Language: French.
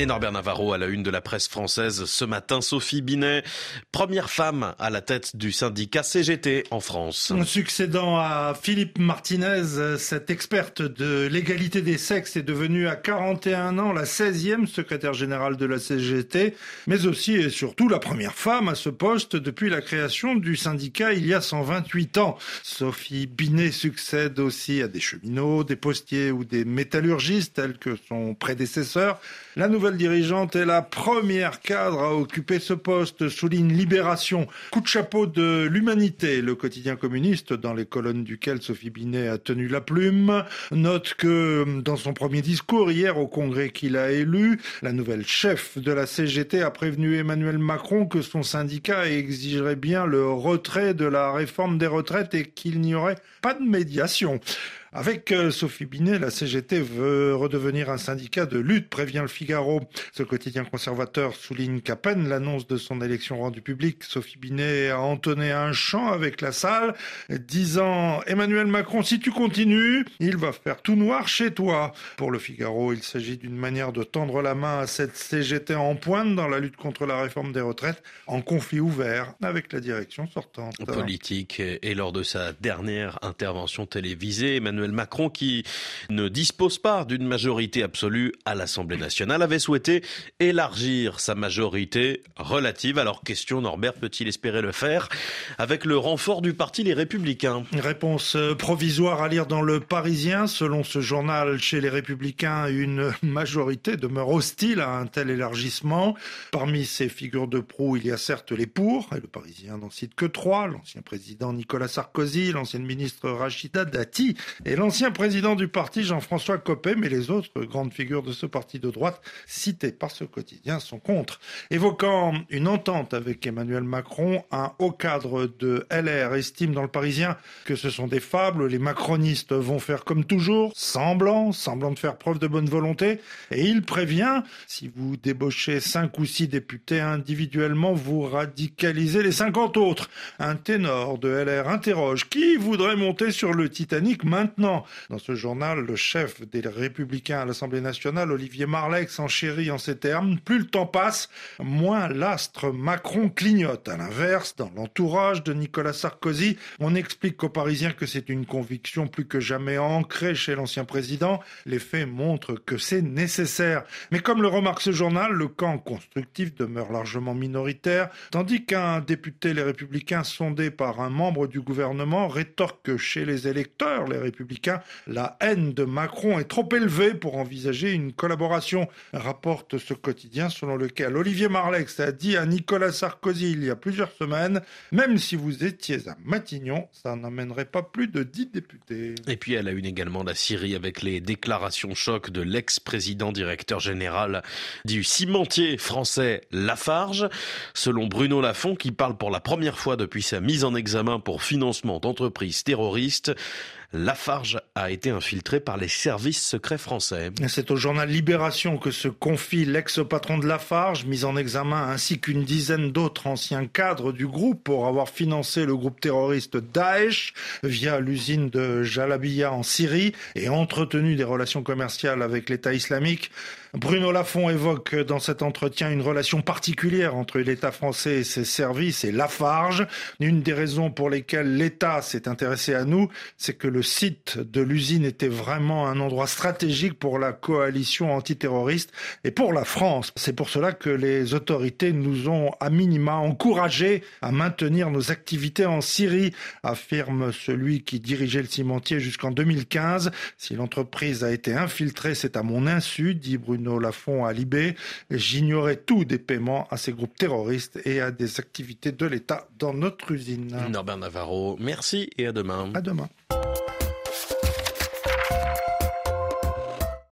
Et Norbert Navarro à la une de la presse française ce matin. Sophie Binet, première femme à la tête du syndicat CGT en France. Succédant à Philippe Martinez, cette experte de l'égalité des sexes est devenue à 41 ans la 16e secrétaire générale de la CGT, mais aussi et surtout la première femme à ce poste depuis la création du syndicat il y a 128 ans. Sophie Binet succède aussi à des cheminots, des postiers ou des métallurgistes tels que son prédécesseur. La nouvelle dirigeante est la première cadre à occuper ce poste, souligne Libération. Coup de chapeau de l'humanité, le quotidien communiste dans les colonnes duquel Sophie Binet a tenu la plume, note que dans son premier discours hier au congrès qu'il a élu, la nouvelle chef de la CGT a prévenu Emmanuel Macron que son syndicat exigerait bien le retrait de la réforme des retraites et qu'il n'y aurait pas de médiation. Avec euh, Sophie Binet, la CGT veut redevenir un syndicat de lutte, prévient le Figaro. Ce quotidien conservateur souligne qu'à peine l'annonce de son élection rendue publique, Sophie Binet a entonné un chant avec la salle, disant Emmanuel Macron, si tu continues, il va faire tout noir chez toi. Pour le Figaro, il s'agit d'une manière de tendre la main à cette CGT en pointe dans la lutte contre la réforme des retraites, en conflit ouvert avec la direction sortante. Politique. Et lors de sa dernière intervention télévisée, Emmanuel Emmanuel Macron, qui ne dispose pas d'une majorité absolue à l'Assemblée nationale, avait souhaité élargir sa majorité relative. Alors question, Norbert peut-il espérer le faire avec le renfort du parti Les Républicains? Réponse euh, provisoire à lire dans le Parisien. Selon ce journal, chez les Républicains, une majorité demeure hostile à un tel élargissement. Parmi ces figures de proue, il y a certes les pour, et le Parisien n'en cite que trois, l'ancien président Nicolas Sarkozy, l'ancienne ministre Rachida Dati et l'ancien président du parti Jean-François Copé, mais les autres grandes figures de ce parti de droite citées par ce quotidien sont contre. Évoquant une entente avec Emmanuel Macron, un haut cadre de LR estime dans le Parisien que ce sont des fables, les macronistes vont faire comme toujours, semblant, semblant de faire preuve de bonne volonté, et il prévient, si vous débauchez cinq ou six députés individuellement, vous radicalisez les 50 autres. Un ténor de LR interroge, qui voudrait monter sur le Titanic maintenant? Dans ce journal, le chef des Républicains à l'Assemblée nationale, Olivier Marleix, s'enchérit en ces termes. Plus le temps passe, moins l'astre Macron clignote. À l'inverse, dans l'entourage de Nicolas Sarkozy, on explique aux Parisiens que c'est une conviction plus que jamais ancrée chez l'ancien président. Les faits montrent que c'est nécessaire. Mais comme le remarque ce journal, le camp constructif demeure largement minoritaire, tandis qu'un député Les Républicains sondé par un membre du gouvernement rétorque que chez les électeurs, les Républicains la haine de Macron est trop élevée pour envisager une collaboration, rapporte ce quotidien selon lequel Olivier Marlex a dit à Nicolas Sarkozy il y a plusieurs semaines, même si vous étiez à Matignon, ça n'amènerait pas plus de 10 députés. Et puis elle a une également la Syrie avec les déclarations choc de l'ex-président directeur général du cimentier français Lafarge. Selon Bruno Lafont, qui parle pour la première fois depuis sa mise en examen pour financement d'entreprises terroristes, Lafarge a été infiltré par les services secrets français. C'est au journal Libération que se confie l'ex-patron de Lafarge, mis en examen, ainsi qu'une dizaine d'autres anciens cadres du groupe pour avoir financé le groupe terroriste Daesh via l'usine de Jalabia en Syrie et entretenu des relations commerciales avec l'État islamique. Bruno Lafont évoque dans cet entretien une relation particulière entre l'État français et ses services et Lafarge. Une des raisons pour lesquelles l'État s'est intéressé à nous, c'est que le site de l'usine était vraiment un endroit stratégique pour la coalition antiterroriste et pour la France. C'est pour cela que les autorités nous ont à minima encouragés à maintenir nos activités en Syrie, affirme celui qui dirigeait le cimentier jusqu'en 2015. Si l'entreprise a été infiltrée, c'est à mon insu, dit Bruno Bruno Lafont à Libé. J'ignorais tout des paiements à ces groupes terroristes et à des activités de l'État dans notre usine. Norbert Navarro, merci et à demain. À demain.